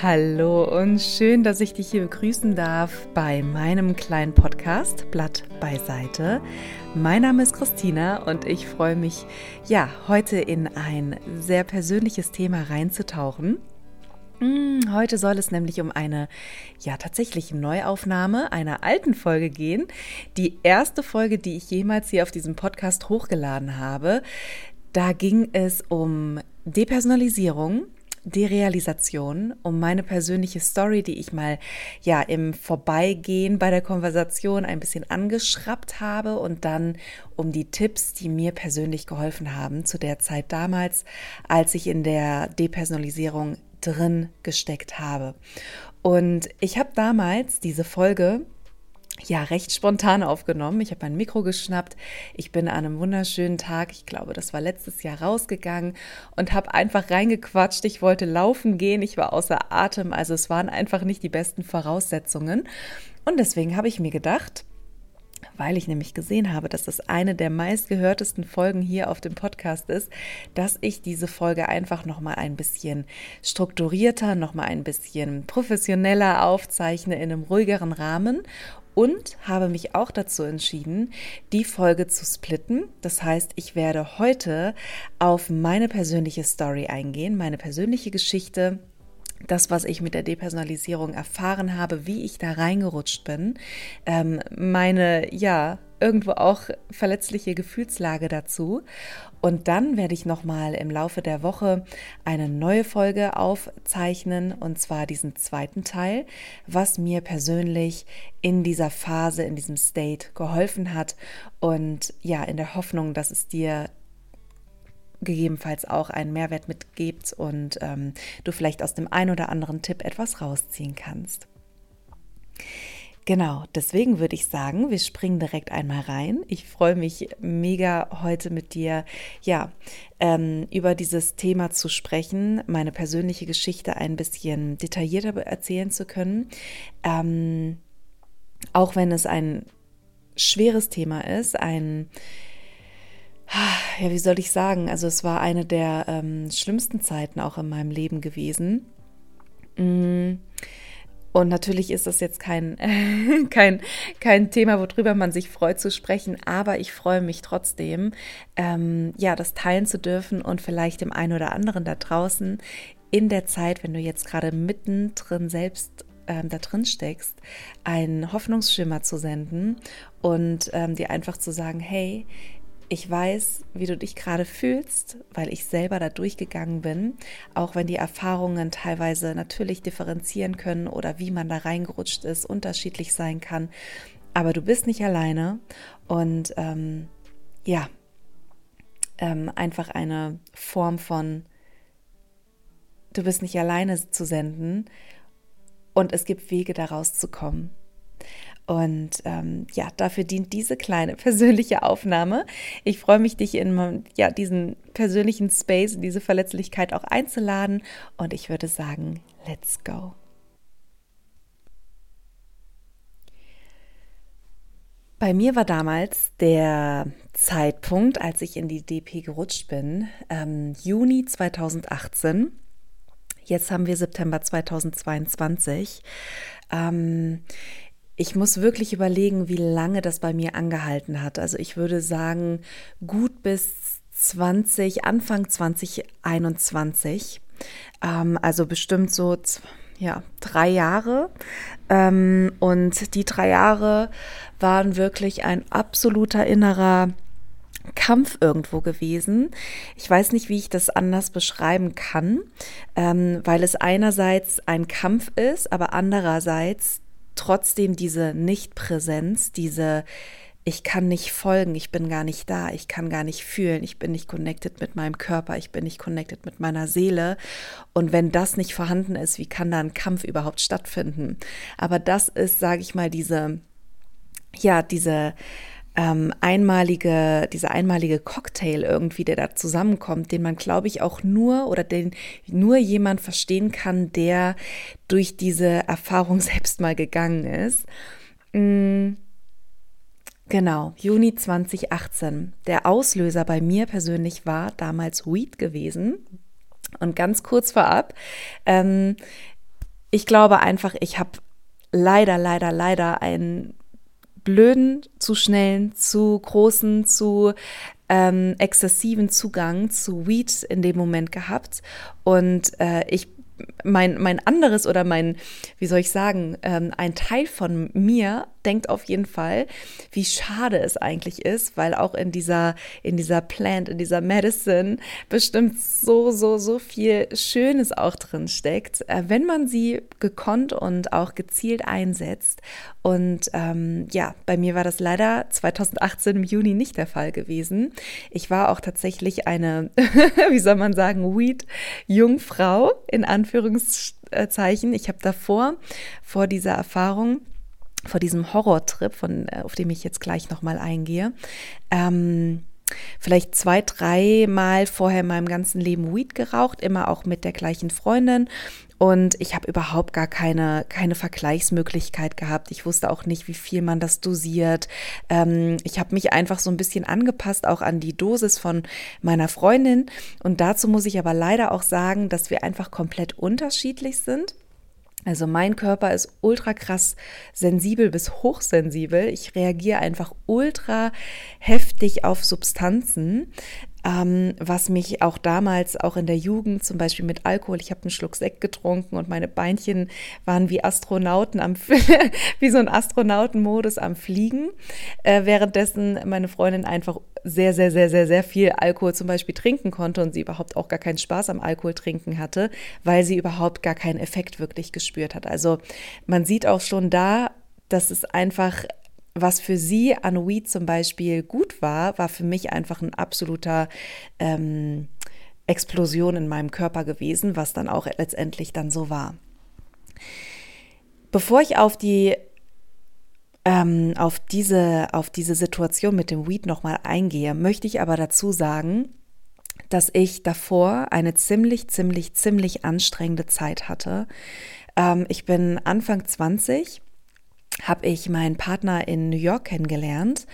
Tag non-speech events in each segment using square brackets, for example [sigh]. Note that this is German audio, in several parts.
Hallo und schön, dass ich dich hier begrüßen darf bei meinem kleinen Podcast Blatt beiseite. Mein Name ist Christina und ich freue mich, ja, heute in ein sehr persönliches Thema reinzutauchen. Hm, heute soll es nämlich um eine, ja, tatsächlich Neuaufnahme einer alten Folge gehen. Die erste Folge, die ich jemals hier auf diesem Podcast hochgeladen habe. Da ging es um Depersonalisierung Derealisation, um meine persönliche Story, die ich mal ja im Vorbeigehen bei der Konversation ein bisschen angeschraubt habe und dann um die Tipps, die mir persönlich geholfen haben zu der Zeit damals, als ich in der Depersonalisierung drin gesteckt habe. Und ich habe damals diese Folge ja, recht spontan aufgenommen. Ich habe mein Mikro geschnappt. Ich bin an einem wunderschönen Tag, ich glaube, das war letztes Jahr rausgegangen und habe einfach reingequatscht. Ich wollte laufen gehen, ich war außer Atem, also es waren einfach nicht die besten Voraussetzungen. Und deswegen habe ich mir gedacht, weil ich nämlich gesehen habe, dass das eine der meistgehörtesten Folgen hier auf dem Podcast ist, dass ich diese Folge einfach noch mal ein bisschen strukturierter, noch mal ein bisschen professioneller aufzeichne in einem ruhigeren Rahmen und habe mich auch dazu entschieden, die Folge zu splitten. Das heißt, ich werde heute auf meine persönliche Story eingehen, meine persönliche Geschichte, das, was ich mit der Depersonalisierung erfahren habe, wie ich da reingerutscht bin, ähm, meine, ja, irgendwo auch verletzliche Gefühlslage dazu. Und dann werde ich nochmal im Laufe der Woche eine neue Folge aufzeichnen, und zwar diesen zweiten Teil, was mir persönlich in dieser Phase, in diesem State geholfen hat. Und ja, in der Hoffnung, dass es dir gegebenenfalls auch einen Mehrwert mitgibt und ähm, du vielleicht aus dem ein oder anderen Tipp etwas rausziehen kannst. Genau, deswegen würde ich sagen, wir springen direkt einmal rein. Ich freue mich mega heute mit dir, ja, ähm, über dieses Thema zu sprechen, meine persönliche Geschichte ein bisschen detaillierter erzählen zu können. Ähm, auch wenn es ein schweres Thema ist, ein ja, wie soll ich sagen? Also es war eine der ähm, schlimmsten Zeiten auch in meinem Leben gewesen. Mm und natürlich ist das jetzt kein, [laughs] kein, kein Thema, worüber man sich freut zu sprechen, aber ich freue mich trotzdem, ähm, ja, das teilen zu dürfen und vielleicht dem einen oder anderen da draußen in der Zeit, wenn du jetzt gerade mittendrin selbst ähm, da drin steckst, einen Hoffnungsschimmer zu senden und ähm, dir einfach zu sagen, hey, ich weiß, wie du dich gerade fühlst, weil ich selber da durchgegangen bin, auch wenn die Erfahrungen teilweise natürlich differenzieren können oder wie man da reingerutscht ist, unterschiedlich sein kann. Aber du bist nicht alleine und ähm, ja, ähm, einfach eine Form von, du bist nicht alleine zu senden und es gibt Wege daraus zu kommen. Und ähm, ja, dafür dient diese kleine persönliche Aufnahme. Ich freue mich, dich in ja, diesen persönlichen Space, in diese Verletzlichkeit auch einzuladen. Und ich würde sagen, let's go. Bei mir war damals der Zeitpunkt, als ich in die DP gerutscht bin, ähm, Juni 2018. Jetzt haben wir September 2022. Ähm, ich muss wirklich überlegen, wie lange das bei mir angehalten hat. Also ich würde sagen, gut bis 20, Anfang 2021. Ähm, also bestimmt so ja, drei Jahre. Ähm, und die drei Jahre waren wirklich ein absoluter innerer Kampf irgendwo gewesen. Ich weiß nicht, wie ich das anders beschreiben kann, ähm, weil es einerseits ein Kampf ist, aber andererseits trotzdem diese Nichtpräsenz, diese ich kann nicht folgen, ich bin gar nicht da, ich kann gar nicht fühlen, ich bin nicht connected mit meinem Körper, ich bin nicht connected mit meiner Seele. Und wenn das nicht vorhanden ist, wie kann da ein Kampf überhaupt stattfinden? Aber das ist, sage ich mal, diese, ja, diese ähm, einmalige, dieser einmalige Cocktail irgendwie, der da zusammenkommt, den man, glaube ich, auch nur oder den nur jemand verstehen kann, der durch diese Erfahrung [laughs] selbst mal gegangen ist. Mhm. Genau, Juni 2018. Der Auslöser bei mir persönlich war damals Weed gewesen. Und ganz kurz vorab, ähm, ich glaube einfach, ich habe leider, leider, leider einen blöden, zu schnellen, zu großen, zu ähm, exzessiven Zugang zu Weed in dem Moment gehabt. Und äh, ich mein, mein anderes oder mein, wie soll ich sagen, ähm, ein Teil von mir denkt auf jeden Fall, wie schade es eigentlich ist, weil auch in dieser, in dieser Plant, in dieser Medicine bestimmt so, so, so viel Schönes auch drin steckt, äh, wenn man sie gekonnt und auch gezielt einsetzt. Und ähm, ja, bei mir war das leider 2018 im Juni nicht der Fall gewesen. Ich war auch tatsächlich eine, [laughs] wie soll man sagen, Weed-Jungfrau in Anführungszeichen. Ich habe davor, vor dieser Erfahrung, vor diesem Horrortrip, von, äh, auf dem ich jetzt gleich nochmal eingehe, ähm, vielleicht zwei, drei Mal vorher in meinem ganzen Leben Weed geraucht, immer auch mit der gleichen Freundin. Und ich habe überhaupt gar keine, keine Vergleichsmöglichkeit gehabt. Ich wusste auch nicht, wie viel man das dosiert. Ähm, ich habe mich einfach so ein bisschen angepasst, auch an die Dosis von meiner Freundin. Und dazu muss ich aber leider auch sagen, dass wir einfach komplett unterschiedlich sind. Also mein Körper ist ultra krass sensibel bis hochsensibel. Ich reagiere einfach ultra heftig auf Substanzen ähm, was mich auch damals, auch in der Jugend, zum Beispiel mit Alkohol, ich habe einen Schluck Sekt getrunken und meine Beinchen waren wie Astronauten am, [laughs] wie so ein Astronautenmodus am Fliegen, äh, währenddessen meine Freundin einfach sehr, sehr, sehr, sehr, sehr viel Alkohol zum Beispiel trinken konnte und sie überhaupt auch gar keinen Spaß am Alkohol trinken hatte, weil sie überhaupt gar keinen Effekt wirklich gespürt hat. Also man sieht auch schon da, dass es einfach was für sie an Weed zum Beispiel gut war, war für mich einfach ein absoluter ähm, Explosion in meinem Körper gewesen, was dann auch letztendlich dann so war. Bevor ich auf die ähm, auf diese auf diese Situation mit dem Weed nochmal eingehe, möchte ich aber dazu sagen, dass ich davor eine ziemlich ziemlich ziemlich anstrengende Zeit hatte. Ähm, ich bin Anfang 20 habe ich meinen Partner in New York kennengelernt,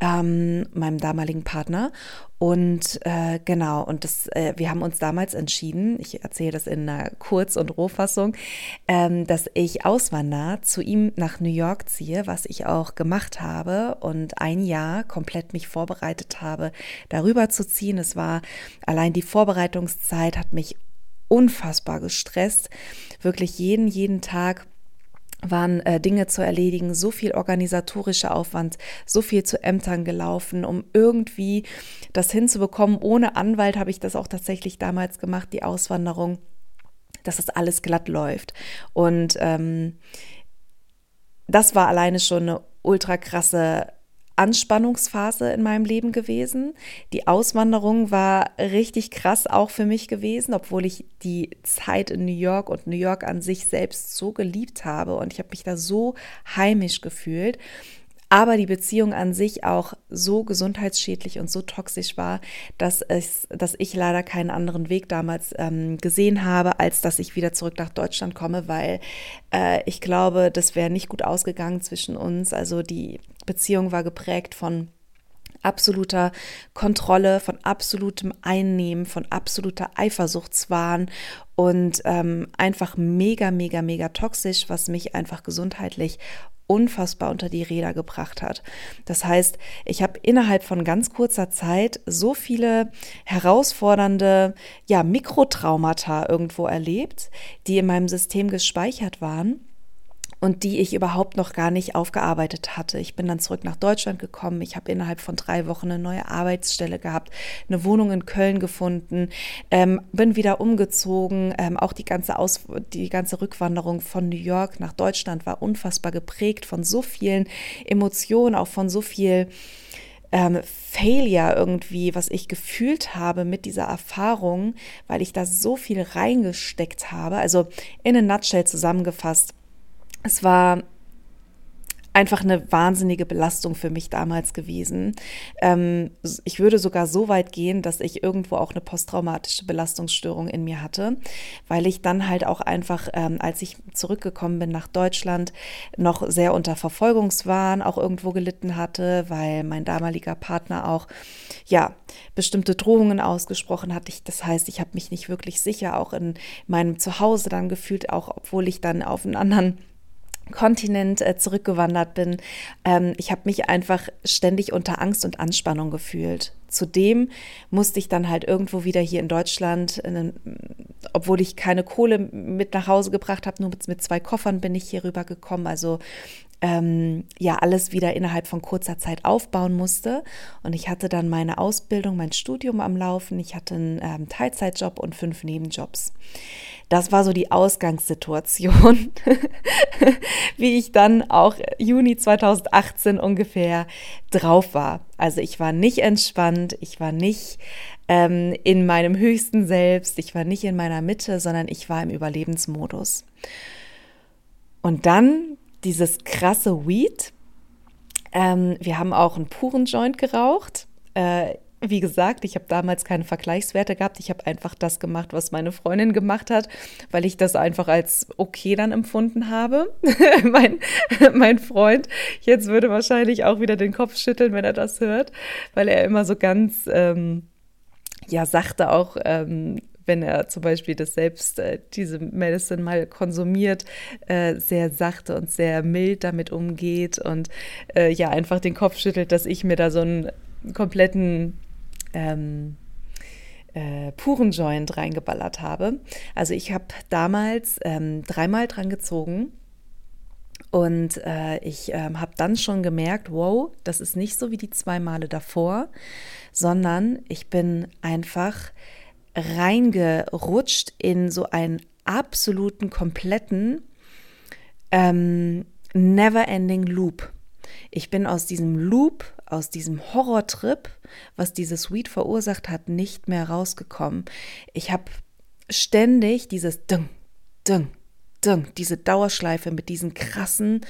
ähm, meinem damaligen Partner. Und äh, genau, und das, äh, wir haben uns damals entschieden, ich erzähle das in einer Kurz- und Rohfassung, ähm, dass ich auswandere, zu ihm nach New York ziehe, was ich auch gemacht habe und ein Jahr komplett mich vorbereitet habe, darüber zu ziehen. Es war allein die Vorbereitungszeit hat mich unfassbar gestresst, wirklich jeden, jeden Tag waren äh, Dinge zu erledigen, so viel organisatorischer Aufwand, so viel zu Ämtern gelaufen, um irgendwie das hinzubekommen. Ohne Anwalt habe ich das auch tatsächlich damals gemacht, die Auswanderung, dass das alles glatt läuft. Und ähm, das war alleine schon eine ultra krasse Anspannungsphase in meinem Leben gewesen. Die Auswanderung war richtig krass auch für mich gewesen, obwohl ich die Zeit in New York und New York an sich selbst so geliebt habe und ich habe mich da so heimisch gefühlt aber die Beziehung an sich auch so gesundheitsschädlich und so toxisch war, dass, es, dass ich leider keinen anderen Weg damals ähm, gesehen habe, als dass ich wieder zurück nach Deutschland komme, weil äh, ich glaube, das wäre nicht gut ausgegangen zwischen uns. Also die Beziehung war geprägt von absoluter Kontrolle, von absolutem Einnehmen, von absoluter Eifersuchtswahn und ähm, einfach mega, mega, mega toxisch, was mich einfach gesundheitlich unfassbar unter die Räder gebracht hat. Das heißt, ich habe innerhalb von ganz kurzer Zeit so viele herausfordernde ja, Mikrotraumata irgendwo erlebt, die in meinem System gespeichert waren und die ich überhaupt noch gar nicht aufgearbeitet hatte. Ich bin dann zurück nach Deutschland gekommen. Ich habe innerhalb von drei Wochen eine neue Arbeitsstelle gehabt, eine Wohnung in Köln gefunden, ähm, bin wieder umgezogen. Ähm, auch die ganze, Aus die ganze Rückwanderung von New York nach Deutschland war unfassbar geprägt von so vielen Emotionen, auch von so viel ähm, Failure irgendwie, was ich gefühlt habe mit dieser Erfahrung, weil ich da so viel reingesteckt habe. Also in a nutshell zusammengefasst, es war einfach eine wahnsinnige Belastung für mich damals gewesen. Ähm, ich würde sogar so weit gehen, dass ich irgendwo auch eine posttraumatische Belastungsstörung in mir hatte, weil ich dann halt auch einfach, ähm, als ich zurückgekommen bin nach Deutschland, noch sehr unter Verfolgungswahn auch irgendwo gelitten hatte, weil mein damaliger Partner auch, ja, bestimmte Drohungen ausgesprochen hat. Ich, das heißt, ich habe mich nicht wirklich sicher auch in meinem Zuhause dann gefühlt, auch obwohl ich dann auf einen anderen Kontinent äh, zurückgewandert bin. Ähm, ich habe mich einfach ständig unter Angst und Anspannung gefühlt. Zudem musste ich dann halt irgendwo wieder hier in Deutschland, obwohl ich keine Kohle mit nach Hause gebracht habe, nur mit, zwei Koffern bin ich hier rüber gekommen. Also ähm, ja alles wieder innerhalb von kurzer Zeit aufbauen musste. Und ich hatte dann meine Ausbildung, mein Studium am Laufen. Ich hatte einen ähm, Teilzeitjob und fünf Nebenjobs. Das war so die Ausgangssituation, [laughs] wie ich dann auch Juni 2018 ungefähr drauf war. Also ich war nicht entspannt, ich war nicht ähm, in meinem höchsten Selbst, ich war nicht in meiner Mitte, sondern ich war im Überlebensmodus. Und dann dieses krasse Weed. Ähm, wir haben auch einen puren Joint geraucht. Äh, wie gesagt, ich habe damals keine Vergleichswerte gehabt. Ich habe einfach das gemacht, was meine Freundin gemacht hat, weil ich das einfach als okay dann empfunden habe. [laughs] mein, mein Freund jetzt würde wahrscheinlich auch wieder den Kopf schütteln, wenn er das hört, weil er immer so ganz, ähm, ja, sachte auch ähm, wenn er zum Beispiel das selbst, äh, diese Medicine mal konsumiert, äh, sehr sachte und sehr mild damit umgeht und äh, ja, einfach den Kopf schüttelt, dass ich mir da so einen kompletten ähm, äh, puren Joint reingeballert habe. Also ich habe damals ähm, dreimal dran gezogen. Und äh, ich ähm, habe dann schon gemerkt, wow, das ist nicht so wie die zwei Male davor, sondern ich bin einfach reingerutscht in so einen absoluten, kompletten ähm, Never-Ending Loop. Ich bin aus diesem Loop, aus diesem Horrortrip, was dieses Weed verursacht hat, nicht mehr rausgekommen. Ich habe ständig dieses Dung, Dung, Dung, diese Dauerschleife mit diesen krassen,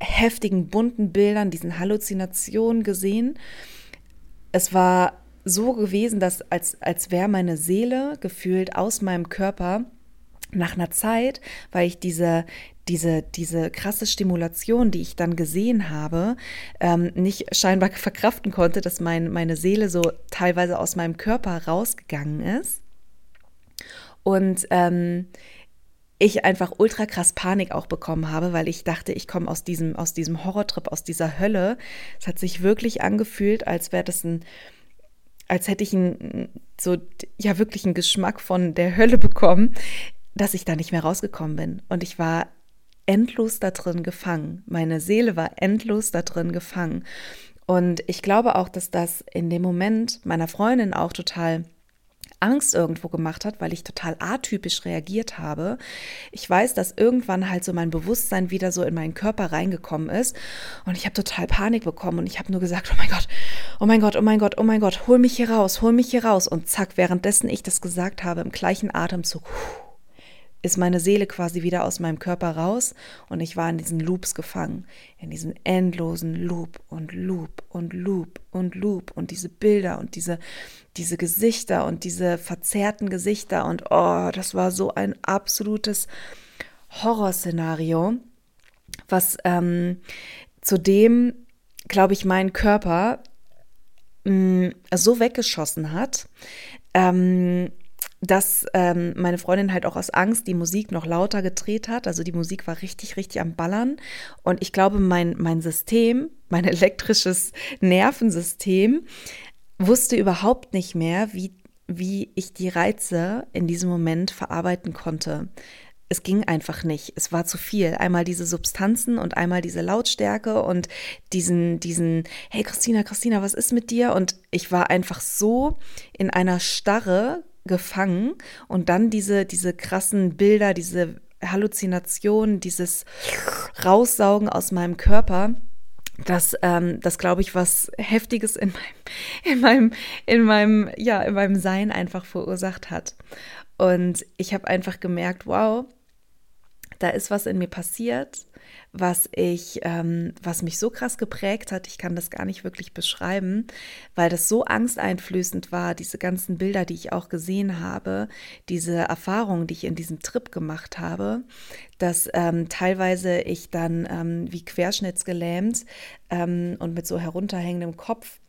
heftigen, bunten Bildern, diesen Halluzinationen gesehen. Es war so gewesen, dass als, als wäre meine Seele gefühlt aus meinem Körper nach einer Zeit, weil ich diese, diese, diese krasse Stimulation, die ich dann gesehen habe, ähm, nicht scheinbar [laughs] verkraften konnte, dass mein, meine Seele so teilweise aus meinem Körper rausgegangen ist. Und ähm, ich einfach ultra krass Panik auch bekommen habe, weil ich dachte, ich komme aus diesem, aus diesem Horrortrip, aus dieser Hölle. Es hat sich wirklich angefühlt, als wäre das ein als hätte ich einen, so, ja, wirklich einen Geschmack von der Hölle bekommen, dass ich da nicht mehr rausgekommen bin. Und ich war endlos da drin gefangen. Meine Seele war endlos da drin gefangen. Und ich glaube auch, dass das in dem Moment meiner Freundin auch total Angst irgendwo gemacht hat, weil ich total atypisch reagiert habe. Ich weiß, dass irgendwann halt so mein Bewusstsein wieder so in meinen Körper reingekommen ist und ich habe total Panik bekommen und ich habe nur gesagt, oh mein Gott, oh mein Gott, oh mein Gott, oh mein Gott, hol mich hier raus, hol mich hier raus und zack, währenddessen ich das gesagt habe, im gleichen Atemzug, ist meine Seele quasi wieder aus meinem Körper raus und ich war in diesen Loops gefangen, in diesen endlosen Loop und Loop und Loop und Loop und diese Bilder und diese, diese Gesichter und diese verzerrten Gesichter und oh, das war so ein absolutes Horrorszenario, was ähm, zudem, glaube ich, mein Körper mh, mm, so weggeschossen hat, ähm, dass ähm, meine Freundin halt auch aus Angst die Musik noch lauter gedreht hat. Also die Musik war richtig, richtig am Ballern. Und ich glaube, mein, mein System, mein [laughs] elektrisches Nervensystem wusste überhaupt nicht mehr, wie, wie ich die Reize in diesem Moment verarbeiten konnte. Es ging einfach nicht. Es war zu viel. Einmal diese Substanzen und einmal diese Lautstärke und diesen, diesen, hey Christina, Christina, was ist mit dir? Und ich war einfach so in einer Starre gefangen und dann diese, diese krassen Bilder, diese Halluzinationen, dieses Raussaugen aus meinem Körper, das, ähm, das glaube ich, was Heftiges in meinem, in meinem, in meinem, ja, in meinem Sein einfach verursacht hat. Und ich habe einfach gemerkt, wow, da ist was in mir passiert was ich, ähm, was mich so krass geprägt hat. Ich kann das gar nicht wirklich beschreiben, weil das so angsteinflößend war, diese ganzen Bilder, die ich auch gesehen habe, diese Erfahrungen, die ich in diesem Trip gemacht habe, dass ähm, teilweise ich dann ähm, wie querschnittsgelähmt ähm, und mit so herunterhängendem Kopf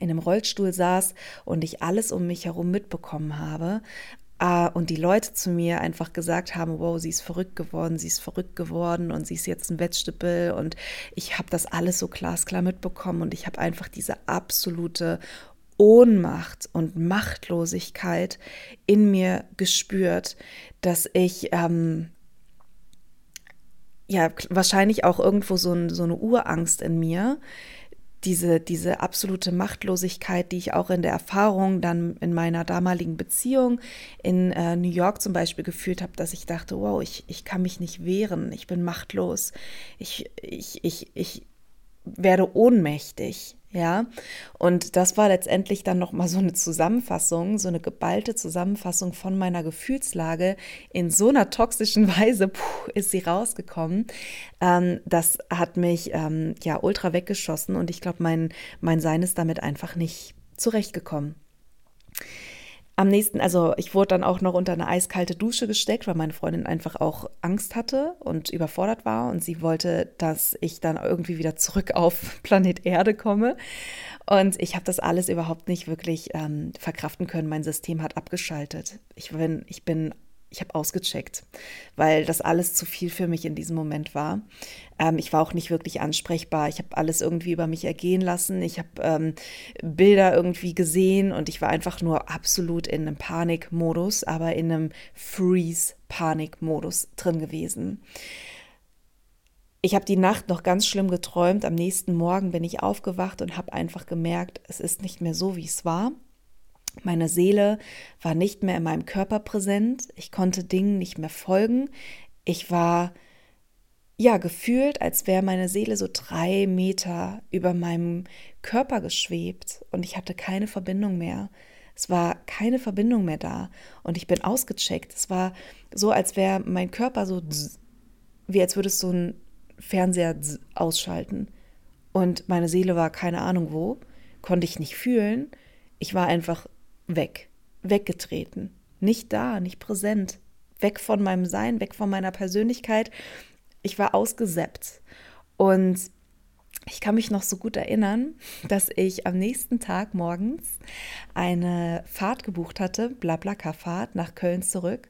in einem Rollstuhl saß und ich alles um mich herum mitbekommen habe. Uh, und die Leute zu mir einfach gesagt haben, wow, sie ist verrückt geworden, sie ist verrückt geworden und sie ist jetzt ein Vegetable. Und ich habe das alles so glasklar mitbekommen und ich habe einfach diese absolute Ohnmacht und Machtlosigkeit in mir gespürt, dass ich ähm, ja wahrscheinlich auch irgendwo so, ein, so eine Urangst in mir, diese, diese absolute Machtlosigkeit, die ich auch in der Erfahrung dann in meiner damaligen Beziehung in äh, New York zum Beispiel gefühlt habe, dass ich dachte, wow, ich, ich kann mich nicht wehren, ich bin machtlos, ich, ich, ich, ich werde ohnmächtig. Ja, und das war letztendlich dann nochmal so eine Zusammenfassung, so eine geballte Zusammenfassung von meiner Gefühlslage. In so einer toxischen Weise puh, ist sie rausgekommen. Ähm, das hat mich ähm, ja ultra weggeschossen und ich glaube, mein, mein Sein ist damit einfach nicht zurechtgekommen. Am nächsten, also ich wurde dann auch noch unter eine eiskalte Dusche gesteckt, weil meine Freundin einfach auch Angst hatte und überfordert war und sie wollte, dass ich dann irgendwie wieder zurück [laughs] auf Planet Erde komme. Und ich habe das alles überhaupt nicht wirklich ähm, verkraften können. Mein System hat abgeschaltet. Ich bin, ich bin ich habe ausgecheckt, weil das alles zu viel für mich in diesem Moment war. Ähm, ich war auch nicht wirklich ansprechbar. Ich habe alles irgendwie über mich ergehen lassen. Ich habe ähm, Bilder irgendwie gesehen und ich war einfach nur absolut in einem Panikmodus, aber in einem Freeze-Panikmodus drin gewesen. Ich habe die Nacht noch ganz schlimm geträumt. Am nächsten Morgen bin ich aufgewacht und habe einfach gemerkt, es ist nicht mehr so, wie es war. Meine Seele war nicht mehr in meinem Körper präsent. Ich konnte Dingen nicht mehr folgen. Ich war ja gefühlt, als wäre meine Seele so drei Meter über meinem Körper geschwebt und ich hatte keine Verbindung mehr. Es war keine Verbindung mehr da und ich bin ausgecheckt. Es war so, als wäre mein Körper so, wie als würde es so ein Fernseher ausschalten. Und meine Seele war keine Ahnung wo, konnte ich nicht fühlen. Ich war einfach weg, weggetreten, nicht da, nicht präsent, weg von meinem Sein, weg von meiner Persönlichkeit. Ich war ausgesäppt. Und ich kann mich noch so gut erinnern, dass ich am nächsten Tag morgens eine Fahrt gebucht hatte, Blablaka-Fahrt nach Köln zurück.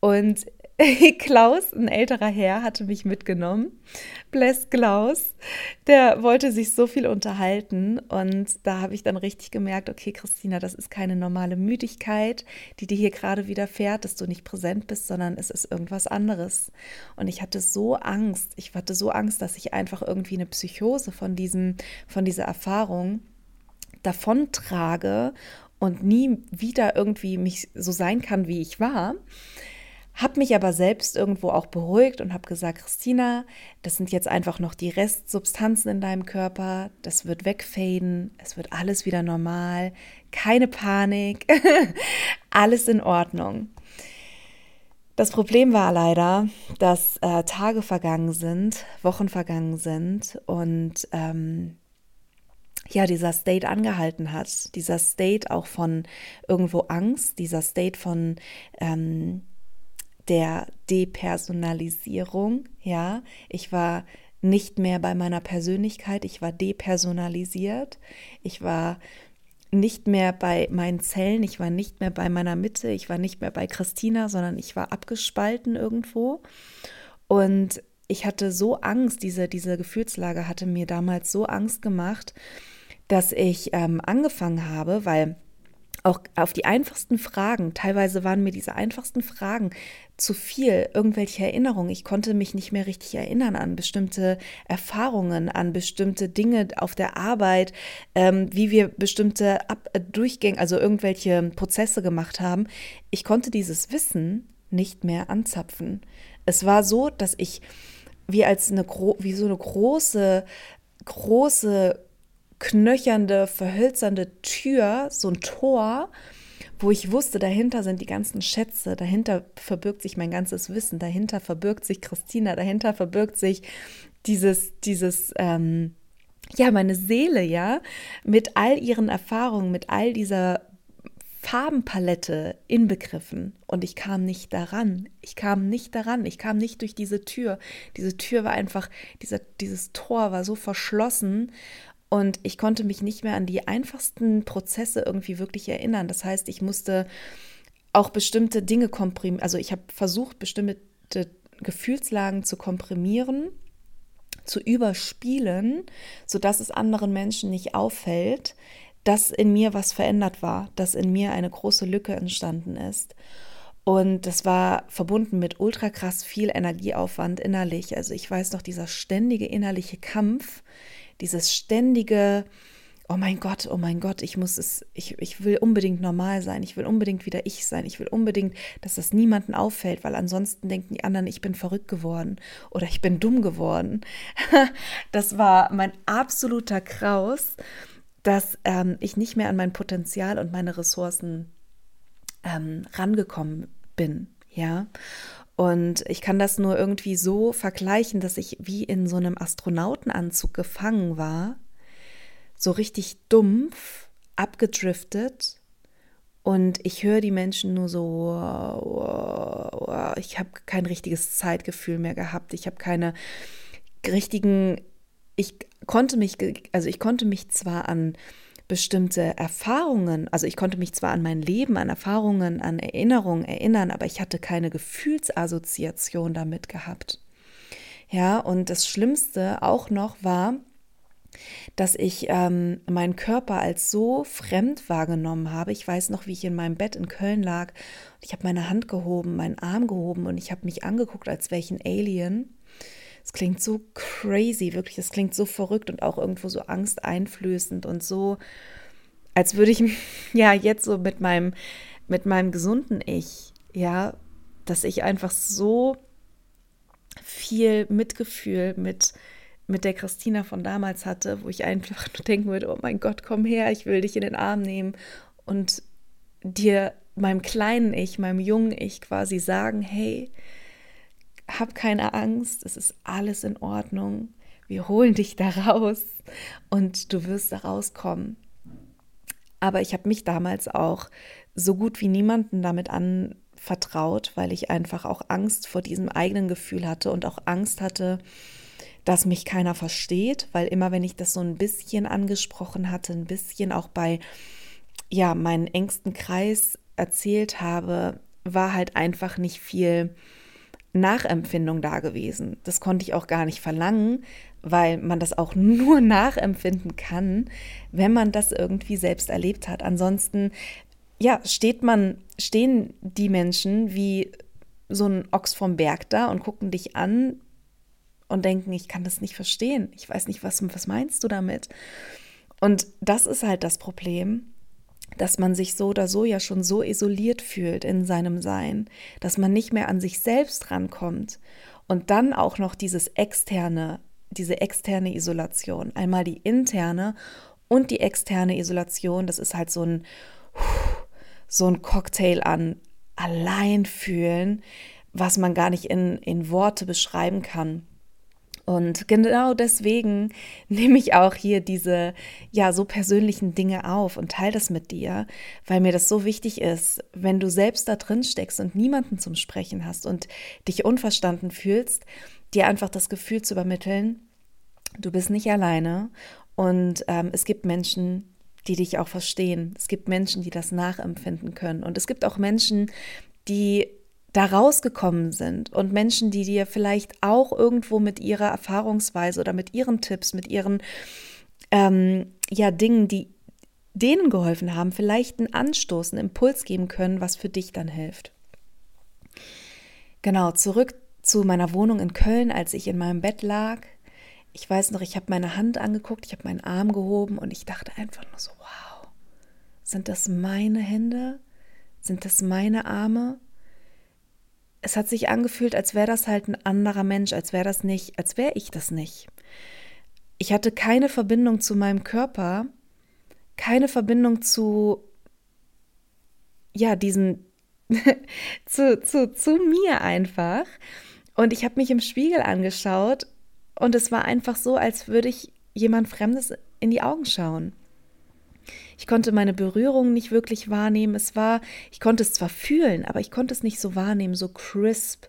Und [laughs] Klaus, ein älterer Herr, hatte mich mitgenommen. Bless Klaus. Der wollte sich so viel unterhalten. Und da habe ich dann richtig gemerkt, okay, Christina, das ist keine normale Müdigkeit, die dir hier gerade widerfährt, dass du nicht präsent bist, sondern es ist irgendwas anderes. Und ich hatte so Angst. Ich hatte so Angst, dass ich einfach irgendwie eine Psychose von, diesem, von dieser Erfahrung davontrage und nie wieder irgendwie mich so sein kann, wie ich war. Habe mich aber selbst irgendwo auch beruhigt und habe gesagt, Christina, das sind jetzt einfach noch die Restsubstanzen in deinem Körper, das wird wegfaden, es wird alles wieder normal, keine Panik, [laughs] alles in Ordnung. Das Problem war leider, dass äh, Tage vergangen sind, Wochen vergangen sind und ähm, ja, dieser State angehalten hat, dieser State auch von irgendwo Angst, dieser State von ähm, der Depersonalisierung. Ja, ich war nicht mehr bei meiner Persönlichkeit, ich war depersonalisiert, ich war nicht mehr bei meinen Zellen, ich war nicht mehr bei meiner Mitte, ich war nicht mehr bei Christina, sondern ich war abgespalten irgendwo. Und ich hatte so Angst, diese, diese Gefühlslage hatte mir damals so Angst gemacht, dass ich ähm, angefangen habe, weil auch auf die einfachsten Fragen, teilweise waren mir diese einfachsten Fragen zu viel, irgendwelche Erinnerungen. Ich konnte mich nicht mehr richtig erinnern an bestimmte Erfahrungen, an bestimmte Dinge auf der Arbeit, ähm, wie wir bestimmte Ab äh, Durchgänge, also irgendwelche Prozesse gemacht haben. Ich konnte dieses Wissen nicht mehr anzapfen. Es war so, dass ich wie als eine wie so eine große große knöchernde, verhölzernde Tür, so ein Tor, wo ich wusste, dahinter sind die ganzen Schätze, dahinter verbirgt sich mein ganzes Wissen, dahinter verbirgt sich Christina, dahinter verbirgt sich dieses, dieses, ähm, ja, meine Seele, ja, mit all ihren Erfahrungen, mit all dieser Farbenpalette inbegriffen und ich kam nicht daran. Ich kam nicht daran. Ich kam nicht durch diese Tür. Diese Tür war einfach, dieser, dieses Tor war so verschlossen und ich konnte mich nicht mehr an die einfachsten Prozesse irgendwie wirklich erinnern. Das heißt, ich musste auch bestimmte Dinge komprimieren. Also ich habe versucht, bestimmte Gefühlslagen zu komprimieren, zu überspielen, sodass es anderen Menschen nicht auffällt, dass in mir was verändert war, dass in mir eine große Lücke entstanden ist. Und das war verbunden mit ultra krass viel Energieaufwand innerlich. Also ich weiß noch, dieser ständige innerliche Kampf, dieses ständige, oh mein Gott, oh mein Gott, ich muss es, ich, ich will unbedingt normal sein, ich will unbedingt wieder ich sein, ich will unbedingt, dass das niemanden auffällt, weil ansonsten denken die anderen, ich bin verrückt geworden oder ich bin dumm geworden. [laughs] das war mein absoluter Kraus dass ähm, ich nicht mehr an mein Potenzial und meine Ressourcen ähm, rangekommen bin, ja. Und ich kann das nur irgendwie so vergleichen, dass ich wie in so einem Astronautenanzug gefangen war, so richtig dumpf, abgedriftet. Und ich höre die Menschen nur so, ich habe kein richtiges Zeitgefühl mehr gehabt. Ich habe keine richtigen ich konnte mich, also ich konnte mich zwar an bestimmte Erfahrungen, also ich konnte mich zwar an mein Leben, an Erfahrungen, an Erinnerungen erinnern, aber ich hatte keine Gefühlsassoziation damit gehabt. Ja, und das Schlimmste auch noch war, dass ich ähm, meinen Körper als so fremd wahrgenommen habe. Ich weiß noch, wie ich in meinem Bett in Köln lag. Ich habe meine Hand gehoben, meinen Arm gehoben und ich habe mich angeguckt, als ein Alien. Es klingt so crazy, wirklich, es klingt so verrückt und auch irgendwo so angsteinflößend und so, als würde ich [laughs] ja jetzt so mit meinem, mit meinem gesunden Ich, ja, dass ich einfach so viel Mitgefühl mit, mit der Christina von damals hatte, wo ich einfach nur denken würde, oh mein Gott, komm her, ich will dich in den Arm nehmen und dir, meinem kleinen Ich, meinem jungen Ich quasi sagen, hey, hab keine Angst, es ist alles in Ordnung. Wir holen dich da raus und du wirst da rauskommen. Aber ich habe mich damals auch so gut wie niemanden damit anvertraut, weil ich einfach auch Angst vor diesem eigenen Gefühl hatte und auch Angst hatte, dass mich keiner versteht, weil immer wenn ich das so ein bisschen angesprochen hatte, ein bisschen auch bei ja, meinen engsten Kreis erzählt habe, war halt einfach nicht viel Nachempfindung da gewesen. Das konnte ich auch gar nicht verlangen, weil man das auch [laughs] nur nachempfinden kann, wenn man das irgendwie selbst erlebt hat. Ansonsten, ja, steht man, stehen die Menschen wie so ein Ochs vom Berg da und gucken dich an und denken, ich kann das nicht verstehen. Ich weiß nicht, was, was meinst du damit? Und das ist halt das Problem, dass man sich so oder so ja schon so isoliert fühlt in seinem Sein, dass man nicht mehr an sich selbst rankommt und dann auch noch dieses externe, diese externe Isolation, einmal die interne und die externe Isolation, das ist halt so ein so ein Cocktail an Alleinfühlen, was man gar nicht in, in Worte beschreiben kann. Und genau deswegen [laughs] nehme ich auch hier diese ja so persönlichen Dinge auf und teile das mit dir, weil mir das so wichtig ist, wenn du selbst da drin steckst und niemanden zum Sprechen hast und dich unverstanden fühlst, dir einfach das Gefühl zu übermitteln, du bist nicht alleine. Und ähm, es gibt Menschen, die dich auch verstehen. Es gibt Menschen, die das nachempfinden können. Und es gibt auch Menschen, die da rausgekommen sind und Menschen, die dir vielleicht auch irgendwo mit ihrer Erfahrungsweise oder mit ihren Tipps, mit ihren ähm, ja Dingen, die denen geholfen haben, vielleicht einen Anstoß, einen Impuls geben können, was für dich dann hilft. Genau, zurück zu meiner Wohnung in Köln, als ich in meinem Bett lag. Ich weiß noch, ich habe meine Hand angeguckt, ich habe meinen Arm gehoben und ich dachte einfach nur so, wow, sind das meine Hände? Sind das meine Arme? Es hat sich angefühlt, als wäre das halt ein anderer Mensch, als wäre das nicht, als wäre ich das nicht. Ich hatte keine Verbindung zu meinem Körper, keine Verbindung zu ja, diesen, [laughs] zu, zu, zu mir einfach. Und ich habe mich im Spiegel angeschaut und es war einfach so, als würde ich jemand Fremdes in die Augen schauen. Ich konnte meine Berührung nicht wirklich wahrnehmen. Es war, ich konnte es zwar fühlen, aber ich konnte es nicht so wahrnehmen, so crisp,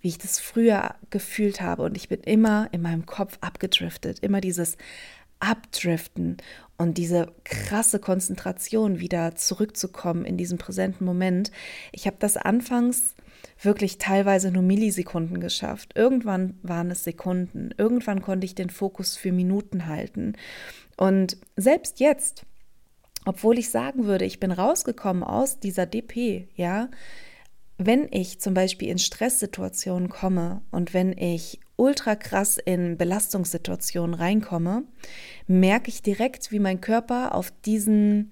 wie ich das früher gefühlt habe. Und ich bin immer in meinem Kopf abgedriftet, immer dieses Abdriften und diese krasse Konzentration wieder zurückzukommen in diesen präsenten Moment. Ich habe das anfangs wirklich teilweise nur Millisekunden geschafft. Irgendwann waren es Sekunden. Irgendwann konnte ich den Fokus für Minuten halten. Und selbst jetzt, obwohl ich sagen würde, ich bin rausgekommen aus dieser DP, ja, wenn ich zum Beispiel in Stresssituationen komme und wenn ich ultra krass in Belastungssituationen reinkomme, merke ich direkt, wie mein Körper auf diesen,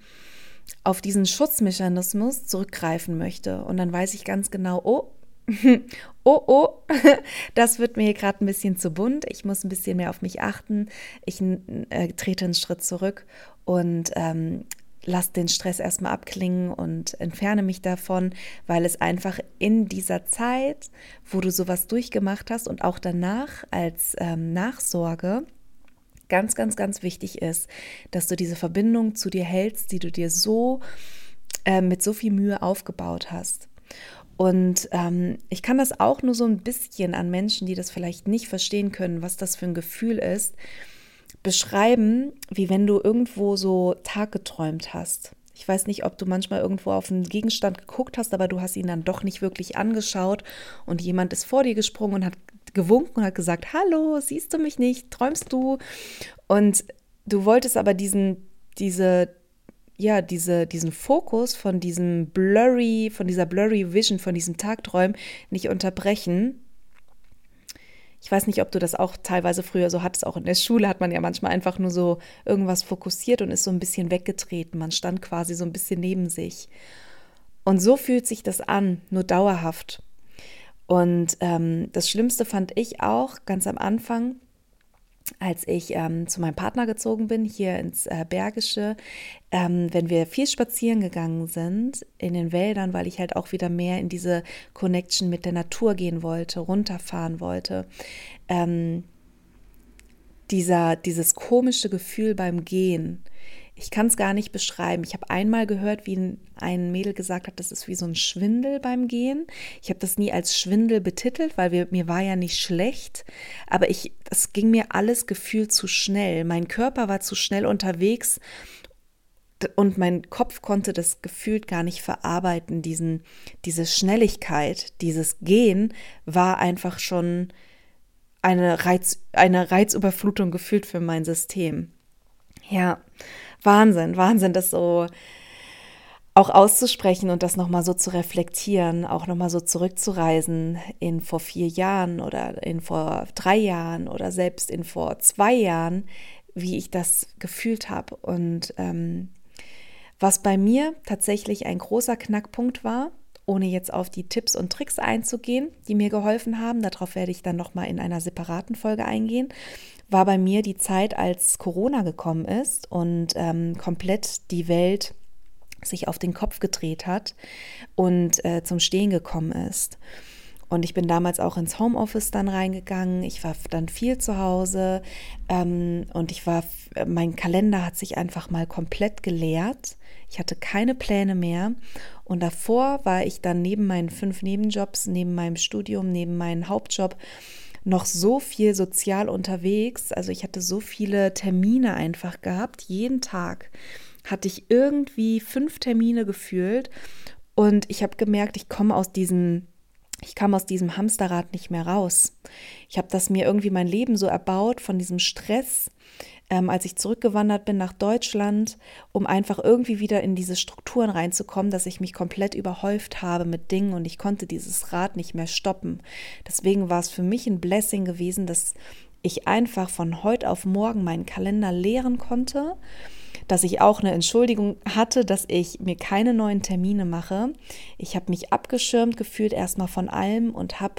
auf diesen Schutzmechanismus zurückgreifen möchte. Und dann weiß ich ganz genau, oh, [laughs] oh, oh, [laughs] das wird mir gerade ein bisschen zu bunt. Ich muss ein bisschen mehr auf mich achten. Ich äh, trete einen Schritt zurück und ähm, lass den Stress erstmal abklingen und entferne mich davon, weil es einfach in dieser Zeit, wo du sowas durchgemacht hast und auch danach als ähm, Nachsorge, ganz, ganz, ganz wichtig ist, dass du diese Verbindung zu dir hältst, die du dir so äh, mit so viel Mühe aufgebaut hast. Und ähm, ich kann das auch nur so ein bisschen an Menschen, die das vielleicht nicht verstehen können, was das für ein Gefühl ist, beschreiben, wie wenn du irgendwo so Tag geträumt hast. Ich weiß nicht, ob du manchmal irgendwo auf einen Gegenstand geguckt hast, aber du hast ihn dann doch nicht wirklich angeschaut und jemand ist vor dir gesprungen und hat gewunken und hat gesagt, hallo, siehst du mich nicht, träumst du? Und du wolltest aber diesen, diese, ja, diese, diesen Fokus von diesem blurry, von dieser blurry Vision, von diesem Tagträumen nicht unterbrechen ich weiß nicht, ob du das auch teilweise früher so hattest. Auch in der Schule hat man ja manchmal einfach nur so irgendwas fokussiert und ist so ein bisschen weggetreten. Man stand quasi so ein bisschen neben sich. Und so fühlt sich das an, nur dauerhaft. Und ähm, das Schlimmste fand ich auch ganz am Anfang, als ich ähm, zu meinem Partner gezogen bin, hier ins äh, Bergische, ähm, wenn wir viel spazieren gegangen sind in den Wäldern, weil ich halt auch wieder mehr in diese Connection mit der Natur gehen wollte, runterfahren wollte. Ähm, dieser, dieses komische Gefühl beim Gehen, ich kann es gar nicht beschreiben. Ich habe einmal gehört, wie ein Mädel gesagt hat, das ist wie so ein Schwindel beim Gehen. Ich habe das nie als Schwindel betitelt, weil wir, mir war ja nicht schlecht, aber ich, das ging mir alles gefühlt zu schnell. Mein Körper war zu schnell unterwegs und mein Kopf konnte das gefühlt gar nicht verarbeiten. Diesen, diese Schnelligkeit, dieses Gehen war einfach schon eine, Reiz, eine Reizüberflutung gefühlt für mein System. Ja, Wahnsinn, Wahnsinn, das so auch auszusprechen und das nochmal so zu reflektieren, auch nochmal so zurückzureisen in vor vier Jahren oder in vor drei Jahren oder selbst in vor zwei Jahren, wie ich das gefühlt habe. Und ähm, was bei mir tatsächlich ein großer Knackpunkt war, ohne jetzt auf die Tipps und Tricks einzugehen, die mir geholfen haben, darauf werde ich dann nochmal in einer separaten Folge eingehen, war bei mir die Zeit, als Corona gekommen ist und ähm, komplett die Welt sich auf den Kopf gedreht hat und äh, zum Stehen gekommen ist. Und ich bin damals auch ins Homeoffice dann reingegangen. Ich war dann viel zu Hause ähm, und ich war, mein Kalender hat sich einfach mal komplett geleert. Ich hatte keine Pläne mehr. Und davor war ich dann neben meinen fünf Nebenjobs, neben meinem Studium, neben meinem Hauptjob noch so viel sozial unterwegs. Also ich hatte so viele Termine einfach gehabt. Jeden Tag hatte ich irgendwie fünf Termine gefühlt. Und ich habe gemerkt, ich komme aus diesem, ich kam aus diesem Hamsterrad nicht mehr raus. Ich habe das mir irgendwie mein Leben so erbaut von diesem Stress, ähm, als ich zurückgewandert bin nach Deutschland, um einfach irgendwie wieder in diese Strukturen reinzukommen, dass ich mich komplett überhäuft habe mit Dingen und ich konnte dieses Rad nicht mehr stoppen. Deswegen war es für mich ein Blessing gewesen, dass ich einfach von heute auf morgen meinen Kalender leeren konnte, dass ich auch eine Entschuldigung hatte, dass ich mir keine neuen Termine mache. Ich habe mich abgeschirmt gefühlt erstmal von allem und habe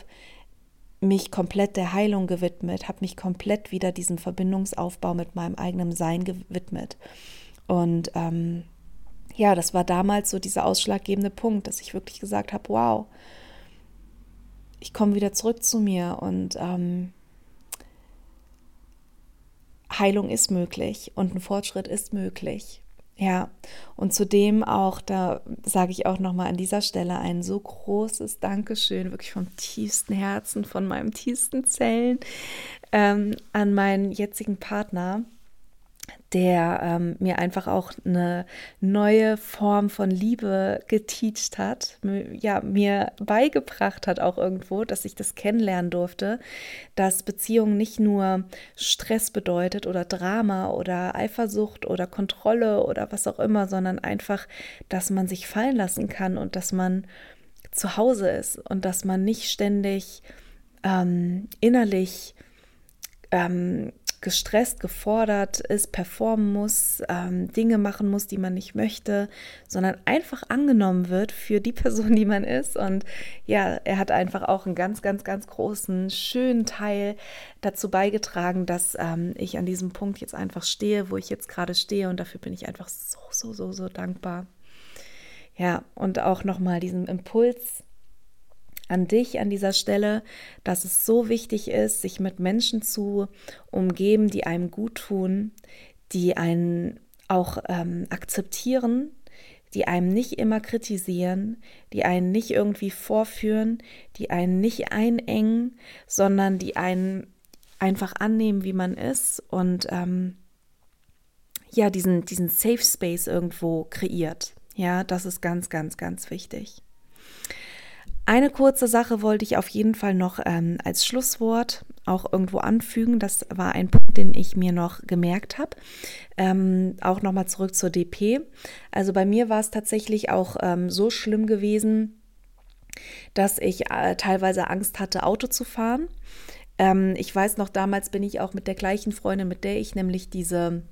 mich komplett der Heilung gewidmet, habe mich komplett wieder diesem Verbindungsaufbau mit meinem eigenen Sein gewidmet. Und ähm, ja, das war damals so dieser ausschlaggebende Punkt, dass ich wirklich gesagt habe, wow, ich komme wieder zurück zu mir und ähm, Heilung ist möglich und ein Fortschritt ist möglich. Ja, und zudem auch, da sage ich auch nochmal an dieser Stelle ein so großes Dankeschön, wirklich vom tiefsten Herzen, von meinem tiefsten Zellen ähm, an meinen jetzigen Partner, der ähm, mir einfach auch eine neue Form von Liebe geteacht hat, ja, mir beigebracht hat auch irgendwo, dass ich das kennenlernen durfte, dass Beziehung nicht nur Stress bedeutet oder Drama oder Eifersucht oder Kontrolle oder was auch immer, sondern einfach, dass man sich fallen lassen kann und dass man zu Hause ist und dass man nicht ständig ähm, innerlich ähm, gestresst, gefordert ist, performen muss, ähm, Dinge machen muss, die man nicht möchte, sondern einfach angenommen wird für die [laughs] Person, die man ist. Und ja, er hat einfach auch einen ganz, ganz, ganz großen, schönen Teil dazu beigetragen, dass ähm, ich an diesem Punkt jetzt einfach stehe, wo ich jetzt gerade stehe. Und dafür bin ich einfach so, so, so, so dankbar. Ja, und auch nochmal diesen Impuls an dich an dieser Stelle, dass es so wichtig ist, sich mit Menschen zu umgeben, die einem gut tun, die einen auch ähm, akzeptieren, die einem nicht immer kritisieren, die einen nicht irgendwie vorführen, die einen nicht einengen, sondern die einen einfach annehmen, wie man ist und ähm, ja, diesen, diesen Safe Space irgendwo kreiert. Ja, das ist ganz, ganz, ganz wichtig. Eine kurze Sache wollte ich auf jeden Fall noch ähm, als Schlusswort auch irgendwo anfügen. Das war ein Punkt, den ich mir noch gemerkt habe. Ähm, auch nochmal zurück zur DP. Also bei mir war es tatsächlich auch ähm, so schlimm gewesen, dass ich äh, teilweise Angst hatte, Auto zu fahren. Ähm, ich weiß noch, damals bin ich auch mit der gleichen Freundin, mit der ich nämlich diese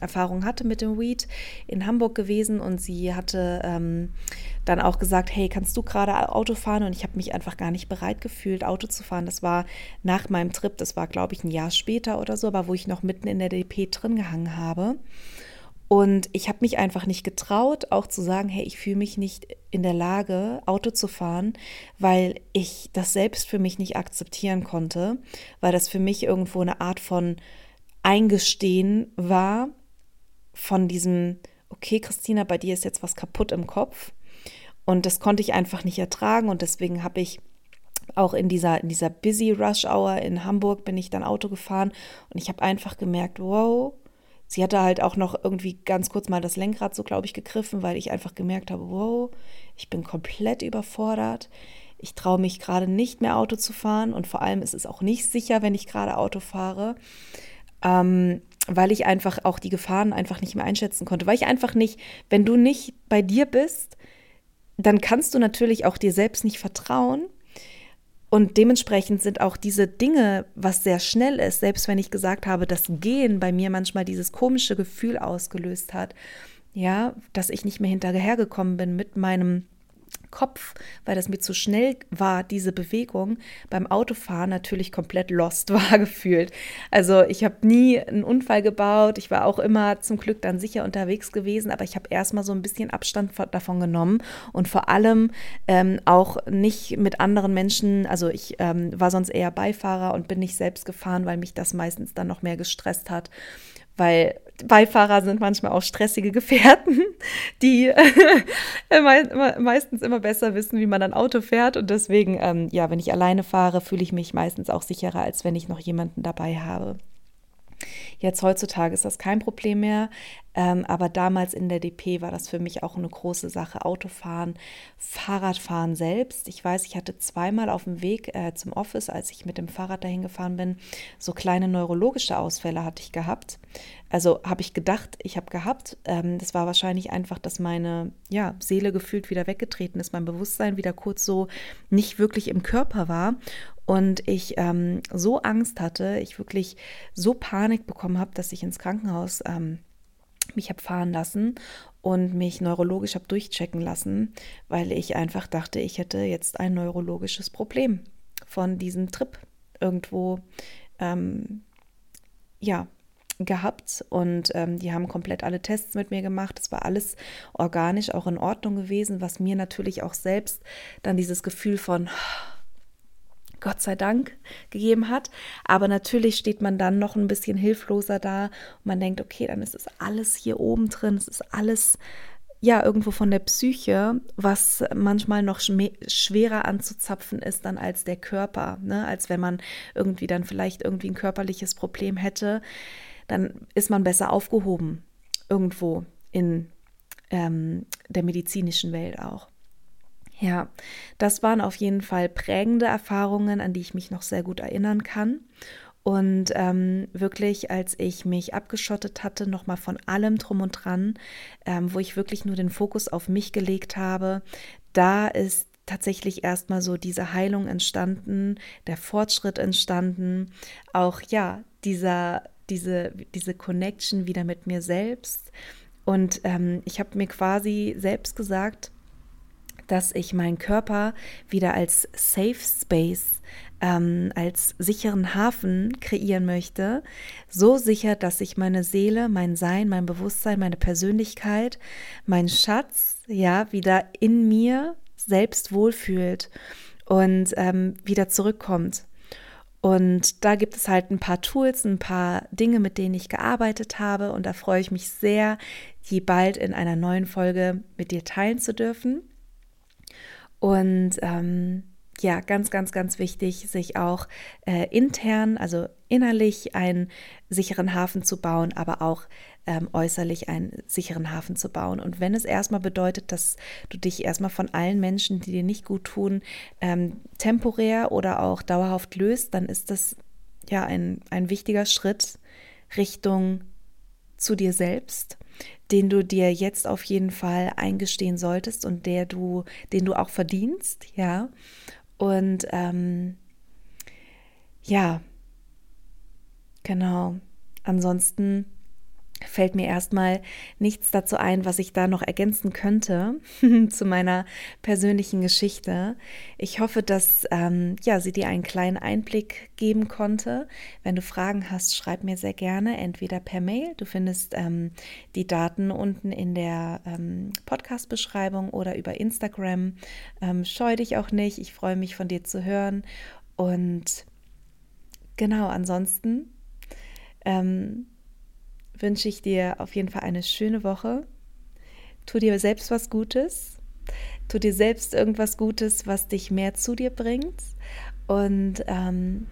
Erfahrung hatte mit dem Weed in Hamburg gewesen und sie hatte ähm, dann auch gesagt, hey, kannst du gerade Auto fahren? Und ich habe mich einfach gar nicht bereit gefühlt, Auto zu fahren. Das war nach meinem Trip, das war, glaube ich, ein Jahr später oder so, aber wo ich noch mitten in der DP drin gehangen habe. Und ich habe mich einfach nicht getraut, auch zu sagen, hey, ich fühle mich nicht in der Lage, Auto zu fahren, weil ich das selbst für mich nicht akzeptieren konnte, weil das für mich irgendwo eine Art von Eingestehen war von diesem, okay, Christina, bei dir ist jetzt was kaputt im Kopf. Und das konnte ich einfach nicht ertragen und deswegen habe ich auch in dieser, in dieser Busy Rush Hour in Hamburg bin ich dann Auto gefahren und ich habe einfach gemerkt, wow, sie hatte halt auch noch irgendwie ganz kurz mal das Lenkrad so, glaube ich, gegriffen, weil ich einfach gemerkt habe, wow, ich bin komplett überfordert. Ich traue mich gerade nicht mehr Auto zu fahren und vor allem ist es auch nicht sicher, wenn ich gerade Auto fahre ähm, weil ich einfach auch die Gefahren einfach nicht mehr einschätzen konnte, weil ich einfach nicht, wenn du nicht bei dir bist, dann kannst du natürlich auch dir selbst nicht vertrauen. Und dementsprechend sind auch diese Dinge, was sehr schnell ist, selbst wenn ich gesagt habe, dass Gehen bei mir manchmal dieses komische Gefühl ausgelöst hat, ja, dass ich nicht mehr hinterhergekommen bin mit meinem Kopf, weil das mir zu schnell war, diese Bewegung beim Autofahren natürlich komplett lost [laughs] war gefühlt. Also ich habe nie einen Unfall gebaut, ich war auch immer zum Glück dann sicher unterwegs gewesen, aber ich habe erstmal so ein bisschen Abstand davon genommen und vor allem ähm, auch nicht mit anderen Menschen, also ich ähm, war sonst eher Beifahrer und bin nicht selbst gefahren, weil mich das meistens dann noch mehr gestresst hat weil Beifahrer sind manchmal auch stressige Gefährten, [laughs] die meistens immer besser wissen, wie man ein Auto fährt. Und deswegen, ähm, ja, wenn ich alleine fahre, fühle ich mich meistens auch sicherer, als wenn ich noch jemanden dabei habe. Jetzt heutzutage ist das kein Problem mehr, ähm, aber damals in der DP war das für mich auch eine große Sache. Autofahren, Fahrradfahren selbst. Ich weiß, ich hatte zweimal auf dem Weg äh, zum Office, als ich mit dem Fahrrad dahin gefahren bin, so kleine neurologische Ausfälle hatte ich gehabt. Also habe ich gedacht, ich habe gehabt. Ähm, das war wahrscheinlich einfach, dass meine ja, Seele gefühlt wieder weggetreten ist, mein Bewusstsein wieder kurz so nicht wirklich im Körper war und ich ähm, so Angst hatte, ich wirklich so Panik bekommen habe, dass ich ins Krankenhaus ähm, mich habe fahren lassen und mich neurologisch habe durchchecken lassen, weil ich einfach dachte, ich hätte jetzt ein neurologisches Problem von diesem Trip irgendwo, ähm, ja, gehabt und ähm, die haben komplett alle Tests mit mir gemacht. Es war alles organisch auch in Ordnung gewesen, was mir natürlich auch selbst dann dieses Gefühl von Gott sei Dank gegeben hat. Aber natürlich steht man dann noch ein bisschen hilfloser da und man denkt, okay, dann ist es alles hier oben drin, es ist alles ja irgendwo von der Psyche, was manchmal noch schwerer anzuzapfen ist dann als der Körper, ne? als wenn man irgendwie dann vielleicht irgendwie ein körperliches Problem hätte, dann ist man besser aufgehoben irgendwo in ähm, der medizinischen Welt auch. Ja, das waren auf jeden Fall prägende Erfahrungen, an die ich mich noch sehr gut erinnern kann. Und ähm, wirklich, als ich mich abgeschottet hatte, nochmal von allem drum und dran, ähm, wo ich wirklich nur den Fokus auf mich gelegt habe, da ist tatsächlich erstmal so diese Heilung entstanden, der Fortschritt entstanden, auch ja, dieser, diese, diese Connection wieder mit mir selbst. Und ähm, ich habe mir quasi selbst gesagt, dass ich meinen Körper wieder als Safe Space, ähm, als sicheren Hafen kreieren möchte. So sicher, dass sich meine Seele, mein Sein, mein Bewusstsein, meine Persönlichkeit, mein Schatz, ja, wieder in mir selbst wohlfühlt und ähm, wieder zurückkommt. Und da gibt es halt ein paar Tools, ein paar Dinge, mit denen ich gearbeitet habe. Und da freue ich mich sehr, die bald in einer neuen Folge mit dir teilen zu dürfen. Und ähm, ja, ganz, ganz, ganz wichtig, sich auch äh, intern, also innerlich einen sicheren Hafen zu bauen, aber auch ähm, äußerlich einen sicheren Hafen zu bauen. Und wenn es erstmal bedeutet, dass du dich erstmal von allen Menschen, die dir nicht gut tun, ähm, temporär oder auch dauerhaft löst, dann ist das ja ein, ein wichtiger Schritt Richtung zu dir selbst den du dir jetzt auf jeden Fall eingestehen solltest und der du, den du auch verdienst, ja. Und ähm, ja, genau. Ansonsten fällt mir erstmal nichts dazu ein, was ich da noch ergänzen könnte [laughs] zu meiner persönlichen Geschichte. Ich hoffe, dass ähm, ja, sie dir einen kleinen Einblick geben konnte. Wenn du Fragen hast, schreib mir sehr gerne, entweder per Mail. Du findest ähm, die Daten unten in der ähm, Podcast-Beschreibung oder über Instagram. Ähm, scheu dich auch nicht. Ich freue mich, von dir zu hören. Und genau, ansonsten. Wünsche ich dir auf jeden Fall eine schöne Woche. Tu dir selbst was Gutes. Tu dir selbst irgendwas Gutes, was dich mehr zu dir bringt. Und ähm,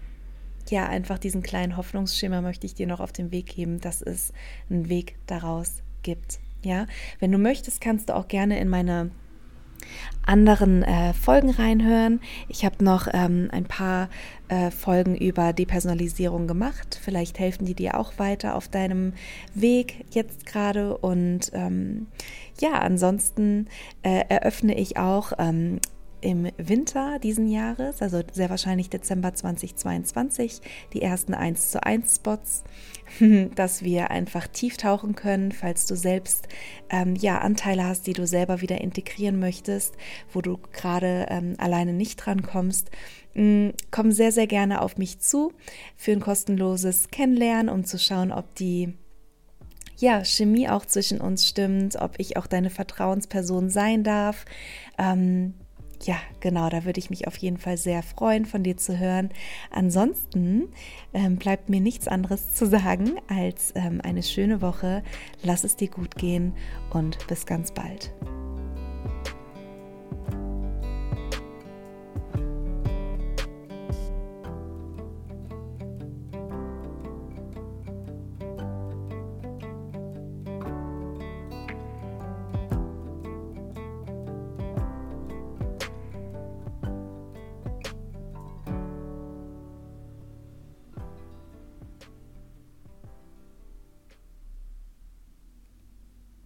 ja, einfach diesen kleinen Hoffnungsschimmer möchte ich dir noch auf den Weg geben, dass es einen Weg daraus gibt. Ja, wenn du möchtest, kannst du auch gerne in meine anderen äh, Folgen reinhören. Ich habe noch ähm, ein paar äh, Folgen über Depersonalisierung gemacht. Vielleicht helfen die dir auch weiter auf deinem Weg jetzt gerade. Und ähm, ja, ansonsten äh, eröffne ich auch ähm, im Winter diesen Jahres, also sehr wahrscheinlich Dezember 2022, die ersten 1 zu 1 Spots, [laughs] dass wir einfach tief tauchen können, falls du selbst ähm, ja Anteile hast, die du selber wieder integrieren möchtest, wo du gerade ähm, alleine nicht dran kommst. Mm, komm sehr, sehr gerne auf mich zu für ein kostenloses Kennenlernen, um zu schauen, ob die ja, Chemie auch zwischen uns stimmt, ob ich auch deine Vertrauensperson sein darf. Ähm, ja, genau, da würde ich mich auf jeden Fall sehr freuen, von dir zu hören. Ansonsten ähm, bleibt mir nichts anderes zu sagen als ähm, eine schöne Woche. Lass es dir gut gehen und bis ganz bald.